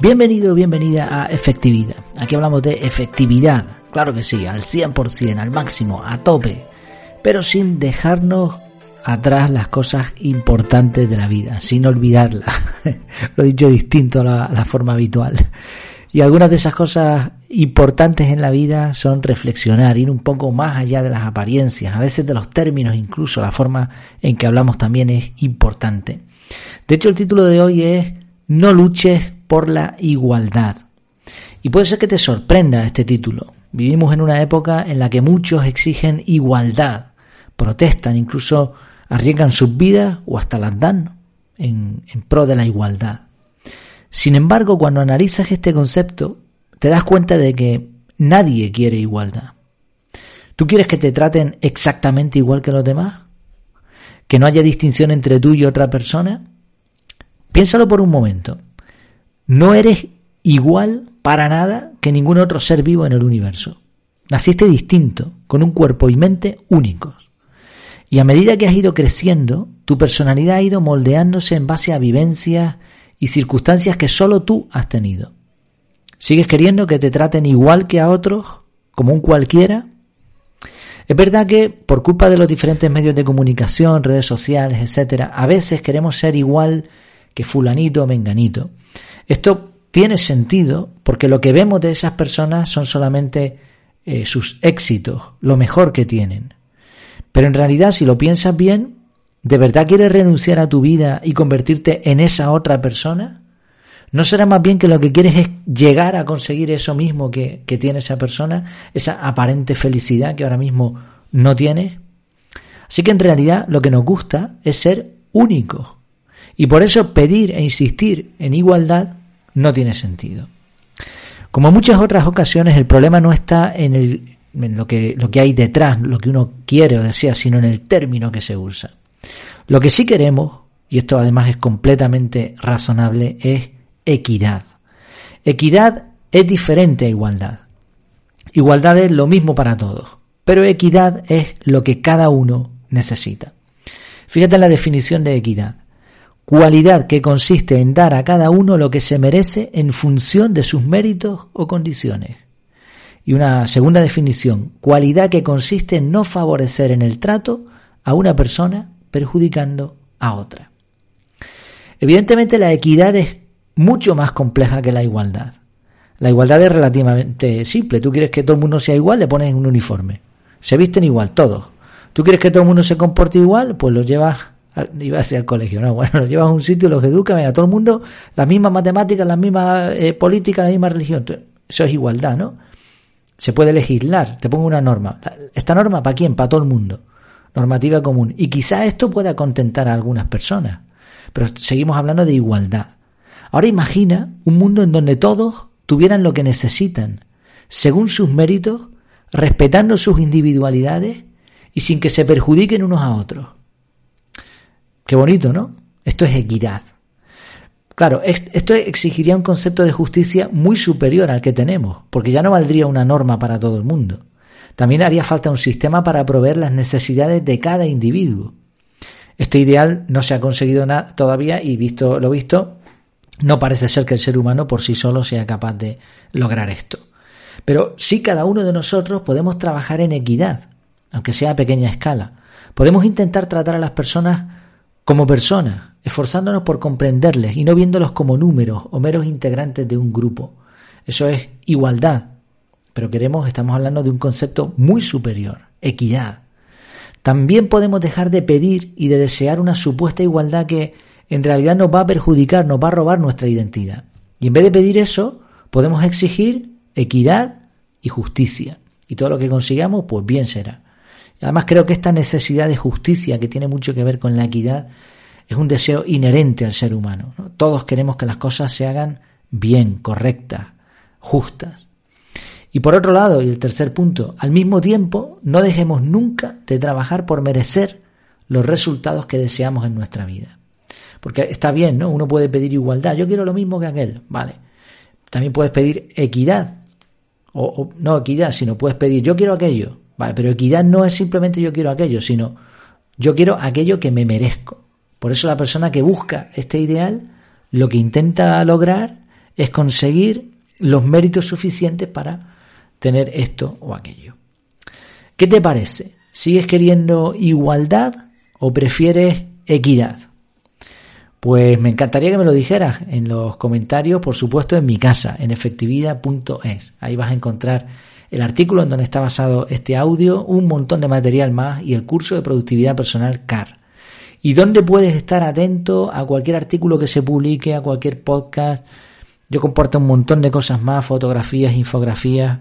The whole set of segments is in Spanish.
Bienvenido, bienvenida a Efectividad. Aquí hablamos de efectividad, claro que sí, al 100%, al máximo, a tope, pero sin dejarnos atrás las cosas importantes de la vida, sin olvidarlas. Lo he dicho distinto a la, la forma habitual. Y algunas de esas cosas importantes en la vida son reflexionar, ir un poco más allá de las apariencias, a veces de los términos, incluso la forma en que hablamos también es importante. De hecho, el título de hoy es No luches por la igualdad. Y puede ser que te sorprenda este título. Vivimos en una época en la que muchos exigen igualdad, protestan, incluso arriesgan sus vidas o hasta las dan en, en pro de la igualdad. Sin embargo, cuando analizas este concepto, te das cuenta de que nadie quiere igualdad. ¿Tú quieres que te traten exactamente igual que los demás? ¿Que no haya distinción entre tú y otra persona? Piénsalo por un momento. No eres igual para nada que ningún otro ser vivo en el universo. Naciste distinto, con un cuerpo y mente únicos. Y a medida que has ido creciendo, tu personalidad ha ido moldeándose en base a vivencias y circunstancias que solo tú has tenido. ¿Sigues queriendo que te traten igual que a otros, como un cualquiera? Es verdad que por culpa de los diferentes medios de comunicación, redes sociales, etcétera, a veces queremos ser igual que fulanito o menganito. Esto tiene sentido porque lo que vemos de esas personas son solamente eh, sus éxitos, lo mejor que tienen. Pero en realidad, si lo piensas bien, ¿de verdad quieres renunciar a tu vida y convertirte en esa otra persona? ¿No será más bien que lo que quieres es llegar a conseguir eso mismo que, que tiene esa persona, esa aparente felicidad que ahora mismo no tienes? Así que en realidad lo que nos gusta es ser únicos, y por eso pedir e insistir en igualdad no tiene sentido. Como en muchas otras ocasiones, el problema no está en, el, en lo, que, lo que hay detrás, lo que uno quiere o desea, sino en el término que se usa. Lo que sí queremos, y esto además es completamente razonable, es equidad. Equidad es diferente a igualdad. Igualdad es lo mismo para todos, pero equidad es lo que cada uno necesita. Fíjate en la definición de equidad cualidad que consiste en dar a cada uno lo que se merece en función de sus méritos o condiciones. Y una segunda definición, cualidad que consiste en no favorecer en el trato a una persona perjudicando a otra. Evidentemente la equidad es mucho más compleja que la igualdad. La igualdad es relativamente simple. Tú quieres que todo el mundo sea igual, le pones un uniforme. Se visten igual, todos. ¿Tú quieres que todo el mundo se comporte igual? Pues lo llevas iba a ser al colegio, no, bueno, los llevas a un sitio, los educan, a todo el mundo, las mismas matemáticas, las mismas eh, políticas, la misma religión. Eso es igualdad, ¿no? Se puede legislar, te pongo una norma. ¿Esta norma para quién? Para todo el mundo. Normativa común. Y quizá esto pueda contentar a algunas personas. Pero seguimos hablando de igualdad. Ahora imagina un mundo en donde todos tuvieran lo que necesitan, según sus méritos, respetando sus individualidades y sin que se perjudiquen unos a otros. Qué bonito, ¿no? Esto es equidad. Claro, esto exigiría un concepto de justicia muy superior al que tenemos, porque ya no valdría una norma para todo el mundo. También haría falta un sistema para proveer las necesidades de cada individuo. Este ideal no se ha conseguido todavía y visto lo visto, no parece ser que el ser humano por sí solo sea capaz de lograr esto. Pero sí cada uno de nosotros podemos trabajar en equidad, aunque sea a pequeña escala. Podemos intentar tratar a las personas como personas, esforzándonos por comprenderles y no viéndolos como números o meros integrantes de un grupo. Eso es igualdad. Pero queremos, estamos hablando de un concepto muy superior, equidad. También podemos dejar de pedir y de desear una supuesta igualdad que en realidad nos va a perjudicar, nos va a robar nuestra identidad. Y en vez de pedir eso, podemos exigir equidad y justicia. Y todo lo que consigamos, pues bien será. Además creo que esta necesidad de justicia que tiene mucho que ver con la equidad es un deseo inherente al ser humano. Todos queremos que las cosas se hagan bien, correctas, justas. Y por otro lado, y el tercer punto, al mismo tiempo no dejemos nunca de trabajar por merecer los resultados que deseamos en nuestra vida. Porque está bien, ¿no? Uno puede pedir igualdad, yo quiero lo mismo que aquel, vale. También puedes pedir equidad, o, o no equidad, sino puedes pedir yo quiero aquello, Vale, pero equidad no es simplemente yo quiero aquello, sino yo quiero aquello que me merezco. Por eso la persona que busca este ideal, lo que intenta lograr es conseguir los méritos suficientes para tener esto o aquello. ¿Qué te parece? ¿Sigues queriendo igualdad o prefieres equidad? Pues me encantaría que me lo dijeras en los comentarios, por supuesto, en mi casa, en efectividad.es. Ahí vas a encontrar el artículo en donde está basado este audio, un montón de material más y el curso de productividad personal CAR. Y donde puedes estar atento a cualquier artículo que se publique, a cualquier podcast. Yo comparto un montón de cosas más, fotografías, infografías,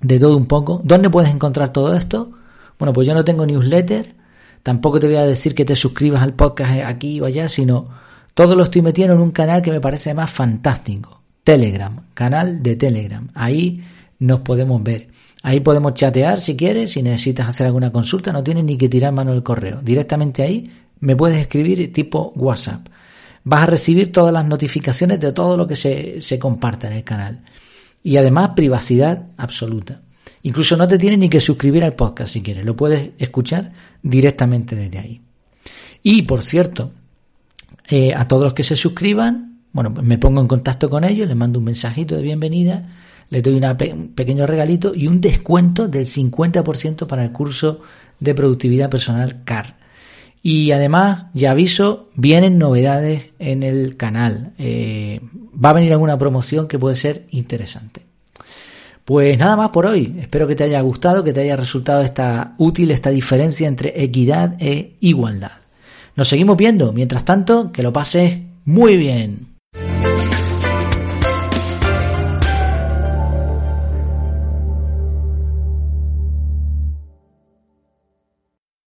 de todo un poco. ¿Dónde puedes encontrar todo esto? Bueno, pues yo no tengo newsletter, tampoco te voy a decir que te suscribas al podcast aquí o allá, sino todo lo estoy metiendo en un canal que me parece más fantástico. Telegram, canal de Telegram. Ahí nos podemos ver. Ahí podemos chatear si quieres, si necesitas hacer alguna consulta, no tienes ni que tirar mano del correo. Directamente ahí me puedes escribir tipo WhatsApp. Vas a recibir todas las notificaciones de todo lo que se, se comparta en el canal. Y además privacidad absoluta. Incluso no te tienes ni que suscribir al podcast si quieres, lo puedes escuchar directamente desde ahí. Y por cierto, eh, a todos los que se suscriban, bueno, me pongo en contacto con ellos, les mando un mensajito de bienvenida, les doy un pequeño regalito y un descuento del 50% para el curso de productividad personal CAR. Y además, ya aviso, vienen novedades en el canal. Eh, va a venir alguna promoción que puede ser interesante. Pues nada más por hoy. Espero que te haya gustado, que te haya resultado esta útil esta diferencia entre equidad e igualdad. Nos seguimos viendo. Mientras tanto, que lo pases muy bien.